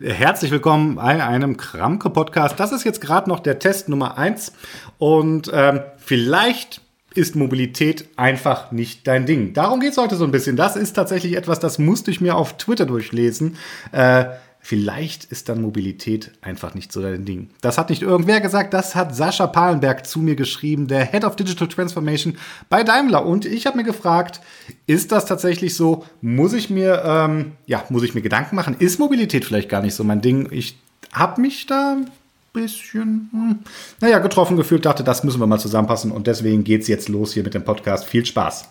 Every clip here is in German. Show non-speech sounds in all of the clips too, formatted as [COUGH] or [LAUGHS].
Herzlich willkommen bei einem Kramke-Podcast. Das ist jetzt gerade noch der Test Nummer eins und ähm, vielleicht ist Mobilität einfach nicht dein Ding. Darum geht es heute so ein bisschen. Das ist tatsächlich etwas, das musste ich mir auf Twitter durchlesen. Äh, Vielleicht ist dann Mobilität einfach nicht so dein Ding. Das hat nicht irgendwer gesagt, das hat Sascha Palenberg zu mir geschrieben, der Head of Digital Transformation bei Daimler. Und ich habe mir gefragt, ist das tatsächlich so? Muss ich mir, ähm, ja, muss ich mir Gedanken machen? Ist Mobilität vielleicht gar nicht so mein Ding? Ich habe mich da ein bisschen, hm, naja, getroffen gefühlt, dachte, das müssen wir mal zusammenpassen. Und deswegen geht's jetzt los hier mit dem Podcast. Viel Spaß.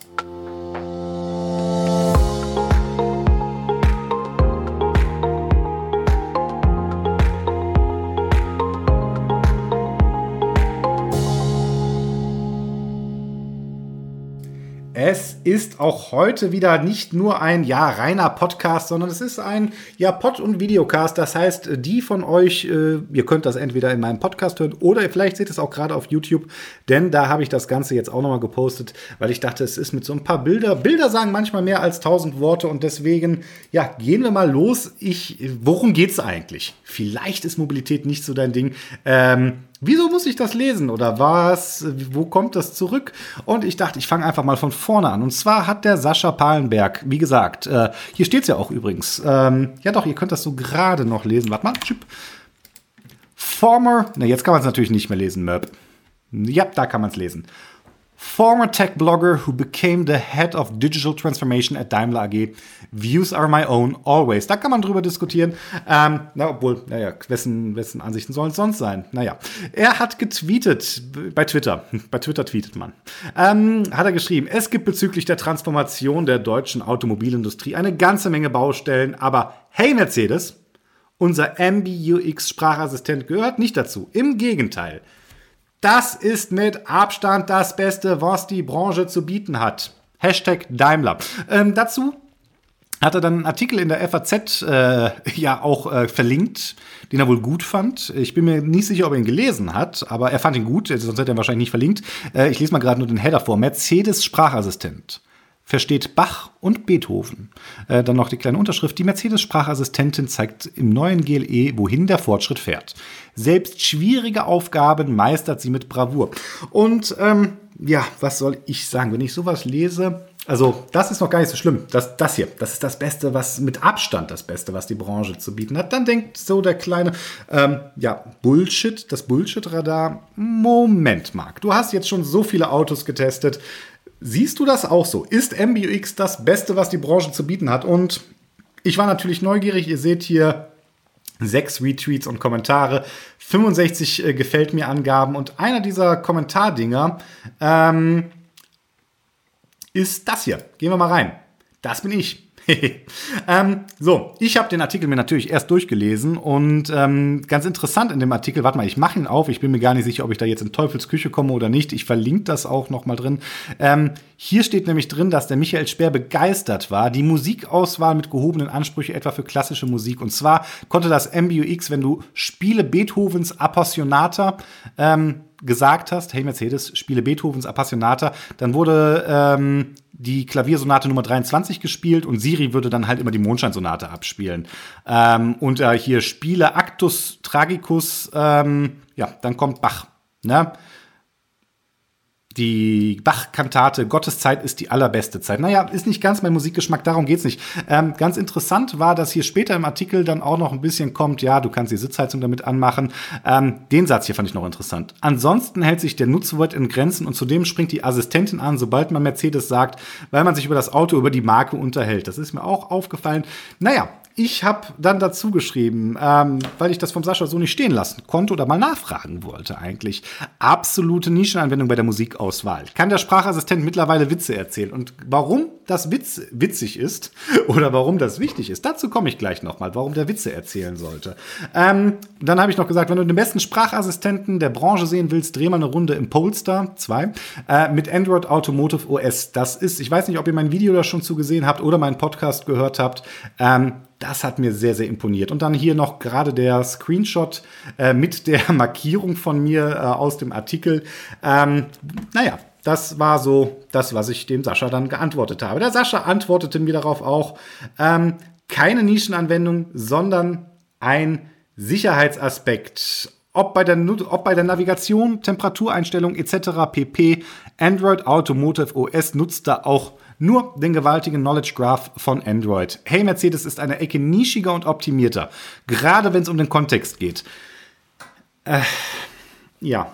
Ist auch heute wieder nicht nur ein ja reiner Podcast, sondern es ist ein ja Pod- und Videocast. Das heißt, die von euch, äh, ihr könnt das entweder in meinem Podcast hören oder vielleicht seht es auch gerade auf YouTube, denn da habe ich das Ganze jetzt auch nochmal gepostet, weil ich dachte, es ist mit so ein paar Bilder. Bilder sagen manchmal mehr als tausend Worte und deswegen ja gehen wir mal los. Ich, worum geht's eigentlich? Vielleicht ist Mobilität nicht so dein Ding. Ähm, Wieso muss ich das lesen oder was? Wo kommt das zurück? Und ich dachte, ich fange einfach mal von vorne an. Und zwar hat der Sascha Palenberg, wie gesagt, äh, hier steht es ja auch übrigens. Ähm, ja doch, ihr könnt das so gerade noch lesen. Warte mal, Chip. Former, na jetzt kann man es natürlich nicht mehr lesen, Möb. Ja, da kann man es lesen former tech blogger who became the head of digital transformation at Daimler AG. Views are my own, always. Da kann man drüber diskutieren. Ähm, na, obwohl, naja, wessen, wessen Ansichten sollen es sonst sein? Naja, er hat getweetet bei Twitter. [LAUGHS] Bei Twitter tweetet man. Ähm, hat er geschrieben, es gibt bezüglich der Transformation der deutschen Automobilindustrie eine ganze Menge Baustellen, aber hey Mercedes, unser MBUX Sprachassistent gehört nicht dazu. Im Gegenteil. Das ist mit Abstand das Beste, was die Branche zu bieten hat. Hashtag Daimler. Ähm, dazu hat er dann einen Artikel in der FAZ äh, ja auch äh, verlinkt, den er wohl gut fand. Ich bin mir nicht sicher, ob er ihn gelesen hat, aber er fand ihn gut, sonst hätte er ihn wahrscheinlich nicht verlinkt. Äh, ich lese mal gerade nur den Header vor. Mercedes Sprachassistent versteht Bach und Beethoven. Äh, dann noch die kleine Unterschrift. Die Mercedes-Sprachassistentin zeigt im neuen GLE, wohin der Fortschritt fährt. Selbst schwierige Aufgaben meistert sie mit Bravour. Und ähm, ja, was soll ich sagen, wenn ich sowas lese? Also, das ist noch gar nicht so schlimm. Das, das hier, das ist das Beste, was mit Abstand das Beste, was die Branche zu bieten hat. Dann denkt so der kleine, ähm, ja, Bullshit, das Bullshit-Radar. Moment, Marc, du hast jetzt schon so viele Autos getestet. Siehst du das auch so? Ist MBUX das Beste, was die Branche zu bieten hat? Und ich war natürlich neugierig. Ihr seht hier sechs Retweets und Kommentare, 65 äh, gefällt mir Angaben und einer dieser Kommentardinger ähm, ist das hier. Gehen wir mal rein. Das bin ich. [LAUGHS] ähm, so, ich habe den Artikel mir natürlich erst durchgelesen und ähm, ganz interessant in dem Artikel, warte mal, ich mache ihn auf, ich bin mir gar nicht sicher, ob ich da jetzt in Teufels Küche komme oder nicht. Ich verlinke das auch noch mal drin. Ähm, hier steht nämlich drin, dass der Michael Speer begeistert war, die Musikauswahl mit gehobenen Ansprüchen etwa für klassische Musik. Und zwar konnte das MBUX, wenn du Spiele Beethovens Appassionata ähm, gesagt hast, hey Mercedes, spiele Beethovens Appassionata, dann wurde ähm, die Klaviersonate Nummer 23 gespielt und Siri würde dann halt immer die Mondscheinsonate abspielen. Ähm, und äh, hier spiele Actus Tragicus, ähm, ja, dann kommt Bach. Ne? Die Bach-Kantate Gotteszeit ist die allerbeste Zeit. Naja, ist nicht ganz mein Musikgeschmack, darum geht's nicht. Ähm, ganz interessant war, dass hier später im Artikel dann auch noch ein bisschen kommt, ja, du kannst die Sitzheizung damit anmachen. Ähm, den Satz hier fand ich noch interessant. Ansonsten hält sich der Nutzwort in Grenzen und zudem springt die Assistentin an, sobald man Mercedes sagt, weil man sich über das Auto, über die Marke unterhält. Das ist mir auch aufgefallen. Naja, ich habe dann dazu geschrieben, ähm, weil ich das vom Sascha so nicht stehen lassen konnte oder mal nachfragen wollte eigentlich. Absolute Nischenanwendung bei der Musikauswahl. Kann der Sprachassistent mittlerweile Witze erzählen? Und warum das Witz witzig ist [LAUGHS] oder warum das wichtig ist, dazu komme ich gleich nochmal, warum der Witze erzählen sollte. Ähm, dann habe ich noch gesagt, wenn du den besten Sprachassistenten der Branche sehen willst, dreh mal eine Runde im Polestar 2 äh, mit Android Automotive OS. Das ist, ich weiß nicht, ob ihr mein Video da schon zugesehen habt oder meinen Podcast gehört habt. Ähm, das hat mir sehr, sehr imponiert. Und dann hier noch gerade der Screenshot äh, mit der [LAUGHS] Markierung von mir äh, aus dem Artikel. Ähm, naja, das war so das, was ich dem Sascha dann geantwortet habe. Der Sascha antwortete mir darauf auch, ähm, keine Nischenanwendung, sondern ein Sicherheitsaspekt. Ob bei, der, ob bei der Navigation, Temperatureinstellung etc. pp. Android Automotive OS nutzt da auch nur den gewaltigen Knowledge Graph von Android. Hey Mercedes ist eine Ecke nischiger und optimierter, gerade wenn es um den Kontext geht. Äh, ja.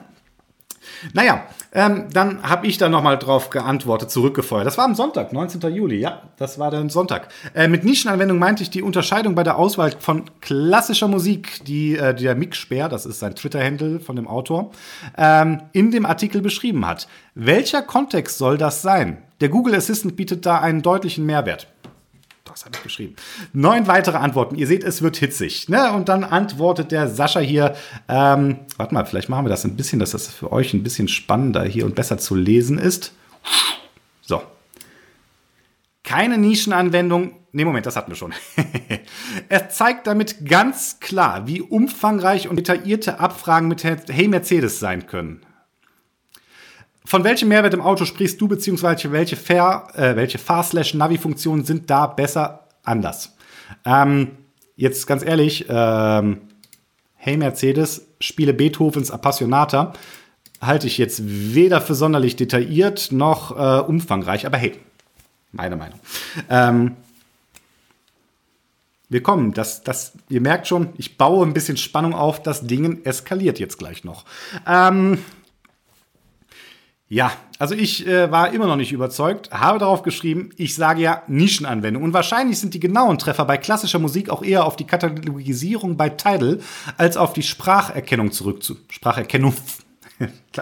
Naja, ähm, dann habe ich da nochmal drauf geantwortet, zurückgefeuert. Das war am Sonntag, 19. Juli, ja, das war der Sonntag. Äh, mit Nischenanwendung meinte ich die Unterscheidung bei der Auswahl von klassischer Musik, die, äh, der Mick Speer, das ist sein Twitter-Handle von dem Autor, ähm, in dem Artikel beschrieben hat. Welcher Kontext soll das sein? Der Google Assistant bietet da einen deutlichen Mehrwert was habe ich geschrieben? Neun weitere Antworten. Ihr seht, es wird hitzig. Ne? Und dann antwortet der Sascha hier, ähm, warte mal, vielleicht machen wir das ein bisschen, dass das für euch ein bisschen spannender hier und besser zu lesen ist. So. Keine Nischenanwendung. Ne, Moment, das hatten wir schon. [LAUGHS] er zeigt damit ganz klar, wie umfangreich und detaillierte Abfragen mit Hey Mercedes sein können. Von welchem Mehrwert im Auto sprichst du, beziehungsweise welche, äh, welche Fahr-Navi-Funktionen sind da besser anders? Ähm, jetzt ganz ehrlich, ähm, hey Mercedes, spiele Beethovens Appassionata halte ich jetzt weder für sonderlich detailliert noch äh, umfangreich, aber hey, meine Meinung. Ähm, wir das, das, ihr merkt schon, ich baue ein bisschen Spannung auf, das Ding eskaliert jetzt gleich noch. Ähm, ja, also ich äh, war immer noch nicht überzeugt, habe darauf geschrieben, ich sage ja Nischenanwendung. Und wahrscheinlich sind die genauen Treffer bei klassischer Musik auch eher auf die Katalogisierung bei Tidal als auf die Spracherkennung zurückzu Spracherkennung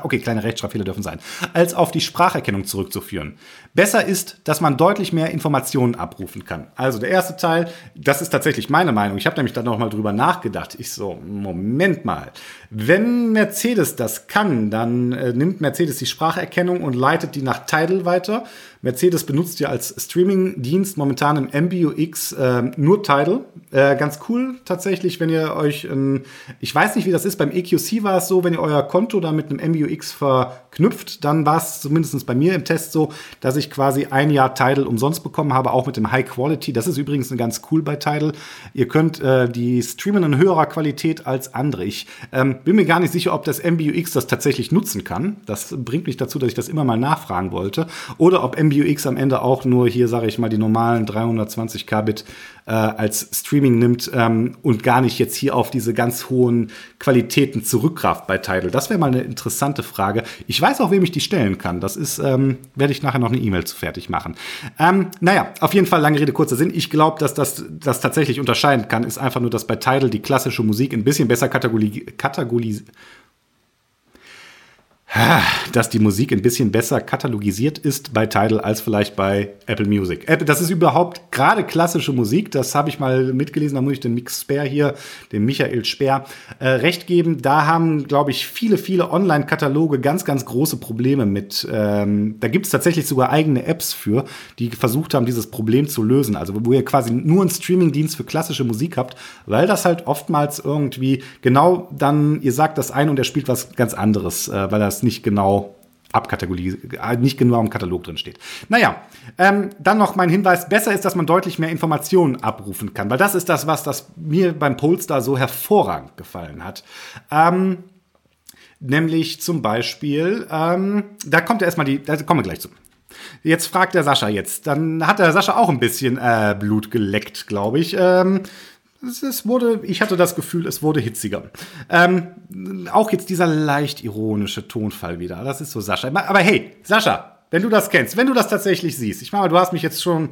okay, kleine Rechtschreibfehler dürfen sein, als auf die Spracherkennung zurückzuführen. Besser ist, dass man deutlich mehr Informationen abrufen kann. Also der erste Teil, das ist tatsächlich meine Meinung. Ich habe nämlich da noch mal drüber nachgedacht. Ich so, Moment mal. Wenn Mercedes das kann, dann äh, nimmt Mercedes die Spracherkennung und leitet die nach Tidal weiter. Mercedes benutzt ja als Streaming-Dienst momentan im MBUX äh, nur Tidal. Äh, ganz cool tatsächlich, wenn ihr euch, ähm, ich weiß nicht, wie das ist, beim EQC war es so, wenn ihr euer Konto da mit einem MBUX verknüpft, dann war es zumindest bei mir im Test so, dass ich quasi ein Jahr Tidal umsonst bekommen habe, auch mit dem High Quality. Das ist übrigens ganz cool bei Tidal. Ihr könnt äh, die streamen in höherer Qualität als andere. Ich ähm, bin mir gar nicht sicher, ob das MBUX das tatsächlich nutzen kann. Das bringt mich dazu, dass ich das immer mal nachfragen wollte. Oder ob MBUX MBUX am Ende auch nur hier, sage ich mal, die normalen 320 Kbit äh, als Streaming nimmt ähm, und gar nicht jetzt hier auf diese ganz hohen Qualitäten zurückgreift bei Tidal. Das wäre mal eine interessante Frage. Ich weiß auch, wem ich die stellen kann. Das ist, ähm, werde ich nachher noch eine E-Mail zu fertig machen. Ähm, naja, auf jeden Fall lange Rede, kurzer Sinn. Ich glaube, dass das, das tatsächlich unterscheiden kann, ist einfach nur, dass bei Tidal die klassische Musik ein bisschen besser kategorisiert dass die Musik ein bisschen besser katalogisiert ist bei Tidal als vielleicht bei Apple Music. Das ist überhaupt gerade klassische Musik, das habe ich mal mitgelesen, da muss ich den Mix Speer hier, dem Michael Speer, äh, recht geben. Da haben, glaube ich, viele, viele Online-Kataloge ganz, ganz große Probleme mit. Ähm, da gibt es tatsächlich sogar eigene Apps für, die versucht haben, dieses Problem zu lösen. Also wo ihr quasi nur einen Streaming-Dienst für klassische Musik habt, weil das halt oftmals irgendwie genau dann, ihr sagt das ein und er spielt was ganz anderes, äh, weil das nicht genau abkategorisiert, äh, nicht genau im Katalog drin steht. Naja, ähm, dann noch mein Hinweis, besser ist, dass man deutlich mehr Informationen abrufen kann, weil das ist das, was das mir beim Polestar so hervorragend gefallen hat. Ähm, nämlich zum Beispiel, ähm, da kommt ja erstmal die, da kommen wir gleich zu. Jetzt fragt der Sascha jetzt. Dann hat der Sascha auch ein bisschen äh, Blut geleckt, glaube ich. Ähm, es wurde, ich hatte das Gefühl, es wurde hitziger. Ähm, auch jetzt dieser leicht ironische Tonfall wieder. Das ist so Sascha. Aber hey, Sascha, wenn du das kennst, wenn du das tatsächlich siehst, ich meine, du hast mich jetzt schon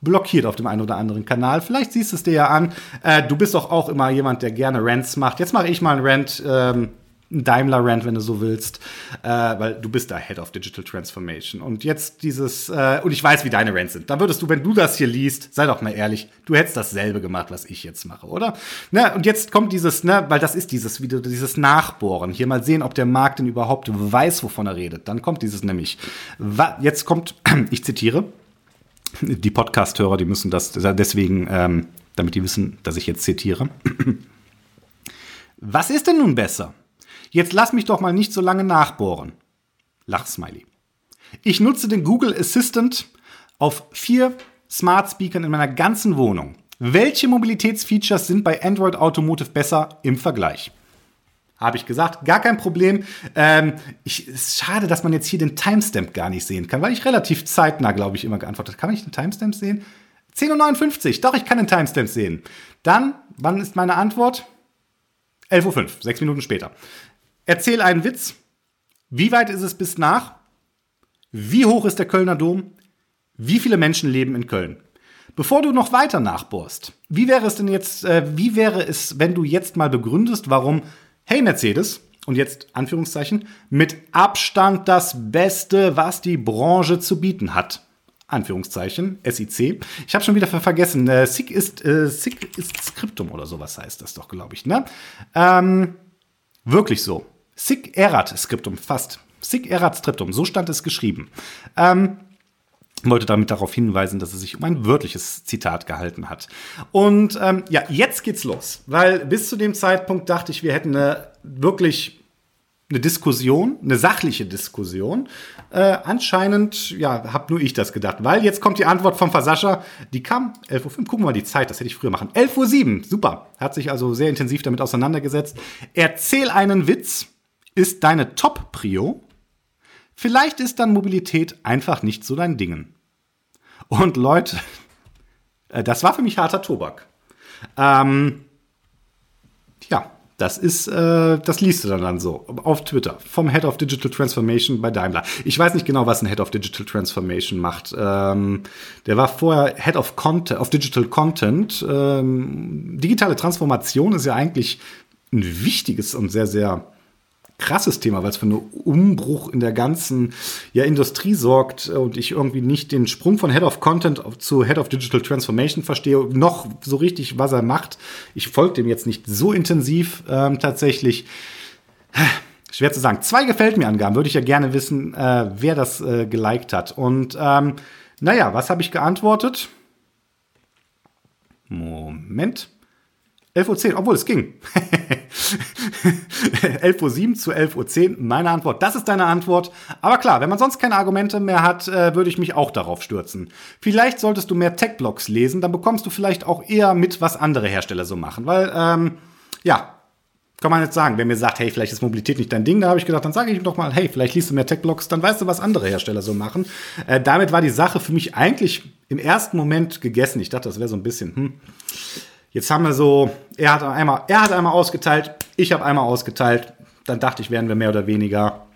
blockiert auf dem einen oder anderen Kanal. Vielleicht siehst du es dir ja an. Äh, du bist doch auch immer jemand, der gerne Rants macht. Jetzt mache ich mal einen Rant. Ähm, Daimler-Rant, wenn du so willst, äh, weil du bist da Head of Digital Transformation. Und jetzt dieses, äh, und ich weiß, wie deine Rants sind. Da würdest du, wenn du das hier liest, sei doch mal ehrlich, du hättest dasselbe gemacht, was ich jetzt mache, oder? Ne, und jetzt kommt dieses, ne, weil das ist dieses, wieder dieses Nachbohren. Hier mal sehen, ob der Markt denn überhaupt weiß, wovon er redet. Dann kommt dieses nämlich, jetzt kommt, [CLEARS THROAT] ich zitiere, die Podcast-Hörer, die müssen das deswegen, ähm, damit die wissen, dass ich jetzt zitiere. [CLEARS THROAT] Was ist denn nun besser? Jetzt lass mich doch mal nicht so lange nachbohren. Lachsmiley. Ich nutze den Google Assistant auf vier Smart Speakern in meiner ganzen Wohnung. Welche Mobilitätsfeatures sind bei Android Automotive besser im Vergleich? Habe ich gesagt, gar kein Problem. Ähm, ich, es ist schade, dass man jetzt hier den Timestamp gar nicht sehen kann, weil ich relativ zeitnah, glaube ich, immer geantwortet habe. Kann ich den Timestamp sehen? 10.59 Uhr. Doch, ich kann den Timestamp sehen. Dann, wann ist meine Antwort? 11.05 Uhr, sechs Minuten später. Erzähl einen Witz. Wie weit ist es bis nach? Wie hoch ist der Kölner Dom? Wie viele Menschen leben in Köln? Bevor du noch weiter nachbohrst, wie wäre es denn jetzt, äh, wie wäre es, wenn du jetzt mal begründest, warum, hey Mercedes, und jetzt Anführungszeichen, mit Abstand das Beste, was die Branche zu bieten hat. Anführungszeichen, SIC. Ich habe schon wieder vergessen, äh, SIC ist, äh, ist Skriptum oder sowas heißt das doch, glaube ich, ne? Ähm, wirklich so. SIC erat Skriptum, fast. SIC erat Skriptum, so stand es geschrieben. Ähm, wollte damit darauf hinweisen, dass es sich um ein wörtliches Zitat gehalten hat. Und ähm, ja, jetzt geht's los, weil bis zu dem Zeitpunkt dachte ich, wir hätten eine wirklich eine Diskussion, eine sachliche Diskussion. Äh, anscheinend, ja, hab nur ich das gedacht, weil jetzt kommt die Antwort vom Versascher. Die kam 11.05 Uhr. Gucken wir mal die Zeit, das hätte ich früher machen. 11.07 Uhr, super. Hat sich also sehr intensiv damit auseinandergesetzt. Erzähl einen Witz ist deine Top-Prio. Vielleicht ist dann Mobilität einfach nicht so dein Dingen. Und Leute, [LAUGHS] äh, das war für mich harter Tobak. Ähm, ja, das ist, äh, das liest du dann, dann so auf Twitter vom Head of Digital Transformation bei Daimler. Ich weiß nicht genau, was ein Head of Digital Transformation macht. Ähm, der war vorher Head of Content, of Digital Content. Ähm, digitale Transformation ist ja eigentlich ein wichtiges und sehr, sehr krasses Thema, weil es für einen Umbruch in der ganzen ja, Industrie sorgt und ich irgendwie nicht den Sprung von Head of Content zu Head of Digital Transformation verstehe, noch so richtig, was er macht. Ich folge dem jetzt nicht so intensiv ähm, tatsächlich. Schwer zu sagen. Zwei gefällt mir Angaben, würde ich ja gerne wissen, äh, wer das äh, geliked hat. Und ähm, naja, was habe ich geantwortet? Moment. 11.10 Uhr, obwohl es ging. [LAUGHS] 11.07 Uhr zu 11.10 Uhr, meine Antwort. Das ist deine Antwort. Aber klar, wenn man sonst keine Argumente mehr hat, äh, würde ich mich auch darauf stürzen. Vielleicht solltest du mehr Tech-Blogs lesen, dann bekommst du vielleicht auch eher mit, was andere Hersteller so machen. Weil, ähm, ja, kann man jetzt sagen, wenn mir sagt, hey, vielleicht ist Mobilität nicht dein Ding, da habe ich gedacht, dann sage ich ihm doch mal, hey, vielleicht liest du mehr Tech-Blogs, dann weißt du, was andere Hersteller so machen. Äh, damit war die Sache für mich eigentlich im ersten Moment gegessen. Ich dachte, das wäre so ein bisschen, hm Jetzt haben wir so, er hat einmal, er hat einmal ausgeteilt, ich habe einmal ausgeteilt. Dann dachte ich, werden wir mehr oder weniger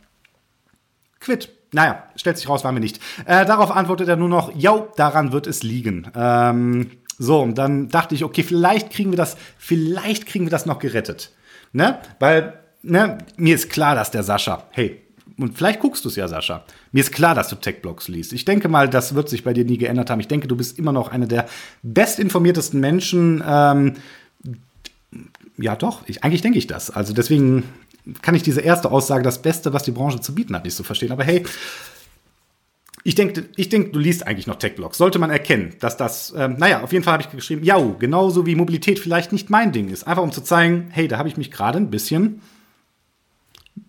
quitt. Naja, stellt sich raus, waren wir nicht. Äh, darauf antwortet er nur noch, jo, daran wird es liegen. Ähm, so, und dann dachte ich, okay, vielleicht kriegen wir das, vielleicht kriegen wir das noch gerettet. Ne? Weil, ne, mir ist klar, dass der Sascha, hey, und vielleicht guckst du es ja, Sascha. Mir ist klar, dass du Tech-Blogs liest. Ich denke mal, das wird sich bei dir nie geändert haben. Ich denke, du bist immer noch einer der bestinformiertesten Menschen. Ähm, ja, doch, ich, eigentlich denke ich das. Also deswegen kann ich diese erste Aussage, das Beste, was die Branche zu bieten hat, nicht so verstehen. Aber hey, ich denke, ich denk, du liest eigentlich noch Tech-Blogs. Sollte man erkennen, dass das, ähm, naja, auf jeden Fall habe ich geschrieben, ja, genauso wie Mobilität vielleicht nicht mein Ding ist. Einfach um zu zeigen, hey, da habe ich mich gerade ein bisschen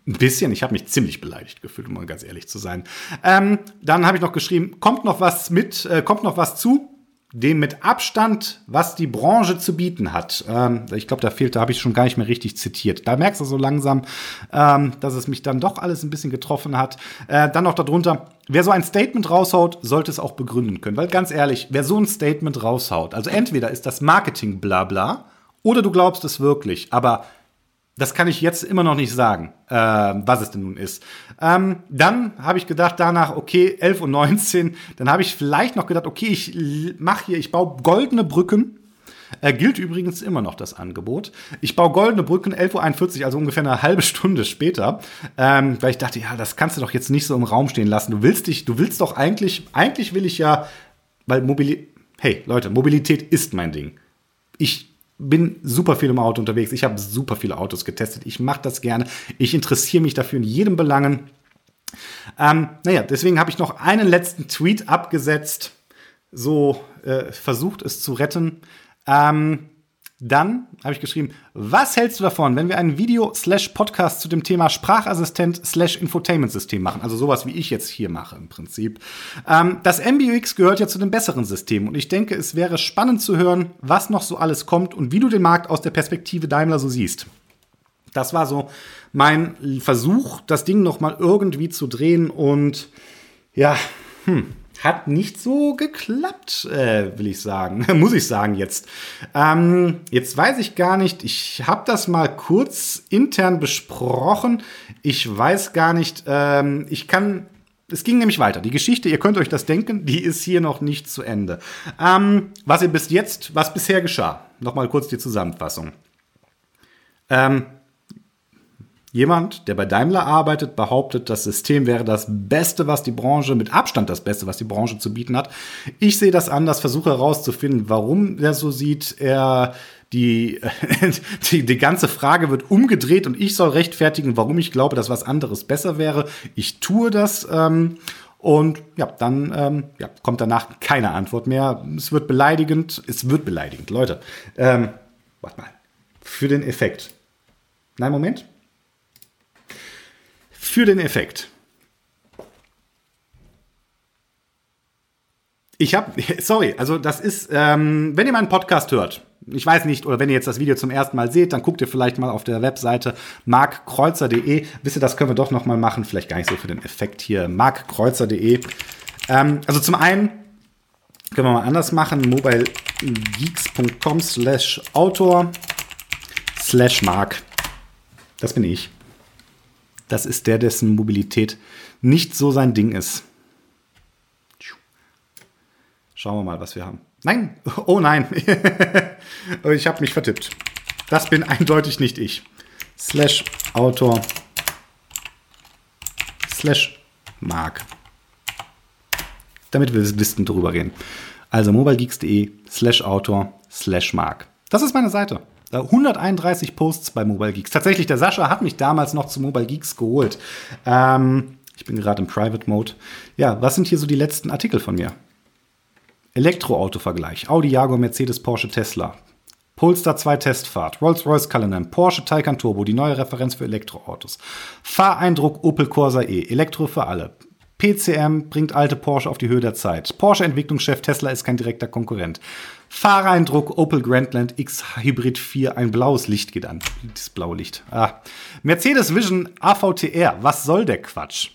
ein bisschen, ich habe mich ziemlich beleidigt gefühlt, um mal ganz ehrlich zu sein. Ähm, dann habe ich noch geschrieben, kommt noch was mit, äh, kommt noch was zu, dem mit Abstand, was die Branche zu bieten hat. Ähm, ich glaube, da fehlt, da habe ich schon gar nicht mehr richtig zitiert. Da merkst du so langsam, ähm, dass es mich dann doch alles ein bisschen getroffen hat. Äh, dann noch darunter, wer so ein Statement raushaut, sollte es auch begründen können. Weil ganz ehrlich, wer so ein Statement raushaut, also entweder ist das Marketing blabla oder du glaubst es wirklich, aber das kann ich jetzt immer noch nicht sagen, äh, was es denn nun ist. Ähm, dann habe ich gedacht danach, okay, 11 und 19. Dann habe ich vielleicht noch gedacht, okay, ich mache hier, ich baue goldene Brücken. Äh, gilt übrigens immer noch das Angebot. Ich baue goldene Brücken 11.41 Uhr, also ungefähr eine halbe Stunde später, ähm, weil ich dachte, ja, das kannst du doch jetzt nicht so im Raum stehen lassen. Du willst dich, du willst doch eigentlich, eigentlich will ich ja, weil Mobilität, hey Leute, Mobilität ist mein Ding. Ich bin super viel im Auto unterwegs. Ich habe super viele Autos getestet. Ich mache das gerne. Ich interessiere mich dafür in jedem Belangen. Ähm, naja, deswegen habe ich noch einen letzten Tweet abgesetzt, so äh, versucht es zu retten. Ähm, Dann habe ich geschrieben, was hältst du davon, wenn wir einen Video-Podcast zu dem Thema Sprachassistent-Infotainment-System machen? Also sowas, wie ich jetzt hier mache im Prinzip. Ähm, das MBUX gehört ja zu den besseren Systemen und ich denke, es wäre spannend zu hören, was noch so alles kommt und wie du den Markt aus der Perspektive Daimler so siehst. Das war so mein Versuch, das Ding noch mal irgendwie zu drehen und ja, hm, hat nicht so geklappt, äh, will ich sagen. [LAUGHS] Muss ich sagen jetzt. Ähm, jetzt weiß ich gar nicht, ich habe das mal kurz intern besprochen. Ich weiß gar nicht, ähm, ich kann. Es ging nämlich weiter. Die Geschichte, ihr könnt euch das denken, die ist hier noch nicht zu Ende. Ähm, was ihr bis jetzt, was bisher geschah. Nochmal kurz die Zusammenfassung. Ähm, Jemand, der bei Daimler arbeitet, behauptet, das System wäre das Beste, was die Branche, mit Abstand das Beste, was die Branche zu bieten hat. Ich sehe das anders, versuche herauszufinden, warum er so sieht. Er die, [LAUGHS] die, die ganze Frage wird umgedreht und ich soll rechtfertigen, warum ich glaube, dass was anderes besser wäre. Ich tue das. Ähm, und ja, dann ähm, ja, kommt danach keine Antwort mehr. Es wird beleidigend. Es wird beleidigend, Leute. Ähm, warte mal. Für den Effekt. Nein, Moment für den Effekt. Ich habe, [LAUGHS] sorry, also das ist, ähm, wenn ihr meinen Podcast hört, ich weiß nicht, oder wenn ihr jetzt das Video zum ersten Mal seht, dann guckt ihr vielleicht mal auf der Webseite markkreuzer.de. Wisst ihr, das können wir doch noch mal machen, vielleicht gar nicht so für den Effekt hier, markkreuzer.de. Ähm, also zum einen können wir mal anders machen, mobilegeeks.com slash autor slash mark. Das bin ich das ist der, dessen Mobilität nicht so sein Ding ist. Schauen wir mal, was wir haben. Nein, [LAUGHS] oh nein, [LAUGHS] ich habe mich vertippt. Das bin eindeutig nicht ich. Slash Autor slash Mark. Damit wir wissen drüber reden. Also mobilegeeks.de slash Autor slash Mark. Das ist meine Seite. 131 Posts bei Mobile Geeks. Tatsächlich, der Sascha hat mich damals noch zu Mobile Geeks geholt. Ähm, ich bin gerade im Private Mode. Ja, was sind hier so die letzten Artikel von mir? Elektroauto-Vergleich. Audi, Jaguar, Mercedes, Porsche, Tesla. Polestar 2 Testfahrt. Rolls-Royce Cullinan. Porsche Taycan Turbo. Die neue Referenz für Elektroautos. Fahreindruck Opel Corsa E. Elektro für alle. PCM bringt alte Porsche auf die Höhe der Zeit. Porsche-Entwicklungschef Tesla ist kein direkter Konkurrent. Fahrereindruck Opel Grandland X Hybrid 4, ein blaues Licht geht an. Das blaue Licht. Ah. Mercedes Vision AVTR, was soll der Quatsch?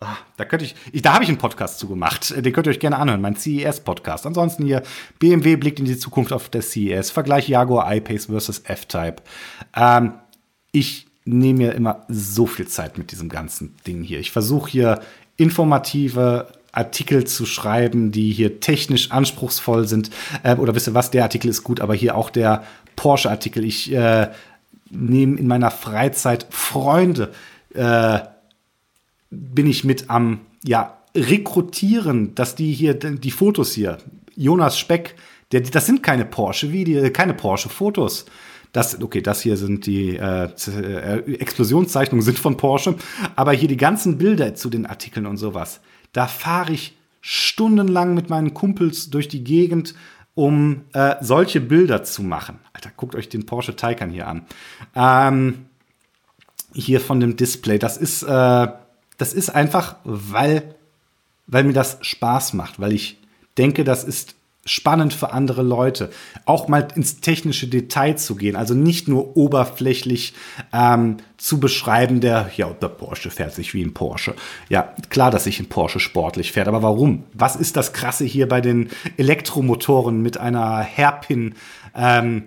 Ah, da könnte ich, ich da habe ich einen Podcast zu gemacht. Den könnt ihr euch gerne anhören, mein CES-Podcast. Ansonsten hier BMW blickt in die Zukunft auf der CES, Vergleich Jaguar I-Pace versus F-Type. Ähm, ich nehme mir immer so viel Zeit mit diesem ganzen Ding hier. Ich versuche hier informative Artikel zu schreiben, die hier technisch anspruchsvoll sind. Äh, oder wisst ihr was, der Artikel ist gut, aber hier auch der Porsche-Artikel. Ich äh, nehme in meiner Freizeit Freunde, äh, bin ich mit am, ja, rekrutieren, dass die hier, die Fotos hier, Jonas Speck, der, das sind keine Porsche, wie die, keine Porsche-Fotos. Das, okay, das hier sind die äh, äh, Explosionszeichnungen sind von Porsche, aber hier die ganzen Bilder zu den Artikeln und sowas. Da fahre ich stundenlang mit meinen Kumpels durch die Gegend, um äh, solche Bilder zu machen. Alter, guckt euch den Porsche Taycan hier an. Ähm, hier von dem Display. Das ist, äh, das ist einfach, weil, weil mir das Spaß macht, weil ich denke, das ist spannend für andere Leute, auch mal ins technische Detail zu gehen, also nicht nur oberflächlich ähm, zu beschreiben, der, ja, der Porsche fährt sich wie ein Porsche. Ja, klar, dass sich ein Porsche sportlich fährt, aber warum? Was ist das Krasse hier bei den Elektromotoren mit einer Hairpin ähm,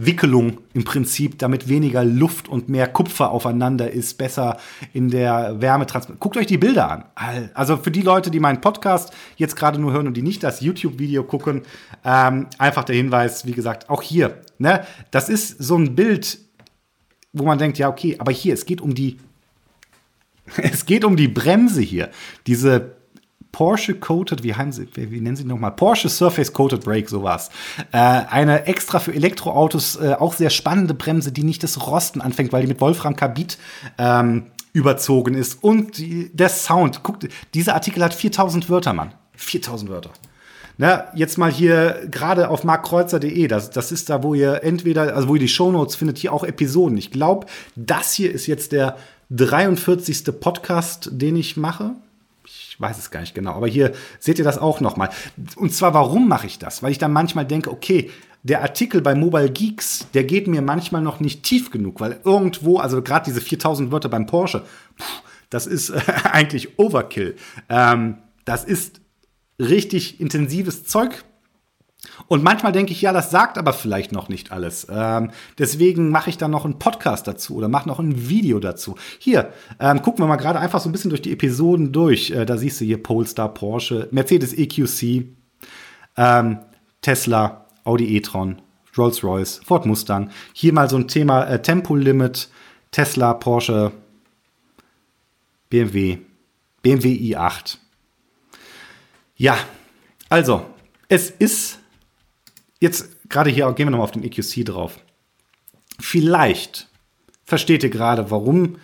Wickelung im Prinzip, damit weniger Luft und mehr Kupfer aufeinander ist, besser in der Wärmetransport. Guckt euch die Bilder an. Also für die Leute, die meinen Podcast jetzt gerade nur hören und die nicht das YouTube-Video gucken, ähm, einfach der Hinweis, wie gesagt, auch hier. Ne, das ist so ein Bild, wo man denkt, ja, okay, aber hier, es geht um die, [LAUGHS] es geht um die Bremse hier. Diese Porsche Coated, wie, haben sie, wie nennen sie nochmal? Porsche Surface Coated Brake, sowas. Äh, eine extra für Elektroautos äh, auch sehr spannende Bremse, die nicht das Rosten anfängt, weil die mit Wolfram-Carbid ähm, überzogen ist. Und die, der Sound, guckt, dieser Artikel hat 4000 Wörter, Mann. 4000 Wörter. Na, jetzt mal hier gerade auf markkreuzer.de, das, das ist da, wo ihr entweder, also wo ihr die Shownotes findet, hier auch Episoden. Ich glaube, das hier ist jetzt der 43. Podcast, den ich mache. Ich weiß es gar nicht genau, aber hier seht ihr das auch noch mal. Und zwar, warum mache ich das? Weil ich dann manchmal denke, okay, der Artikel bei Mobile Geeks, der geht mir manchmal noch nicht tief genug, weil irgendwo, also gerade diese 4000 Wörter beim Porsche, puh, das ist äh, [LAUGHS] eigentlich Overkill. Ähm, das ist richtig intensives Zeug. Und manchmal denke ich, ja, das sagt aber vielleicht noch nicht alles. Ähm, deswegen mache ich dann noch einen Podcast dazu oder mache noch ein Video dazu. Hier, ähm, gucken wir mal gerade einfach so ein bisschen durch die Episoden durch. Äh, da siehst du hier Polestar, Porsche, Mercedes EQC, ähm, Tesla, Audi e-tron, Rolls-Royce, Ford Mustang. Hier mal so ein Thema äh, Tempolimit, Tesla, Porsche, BMW, BMW i8. Ja, also, es ist jetzt gerade hier, gehen wir nochmal auf den EQC drauf. Vielleicht versteht ihr gerade, warum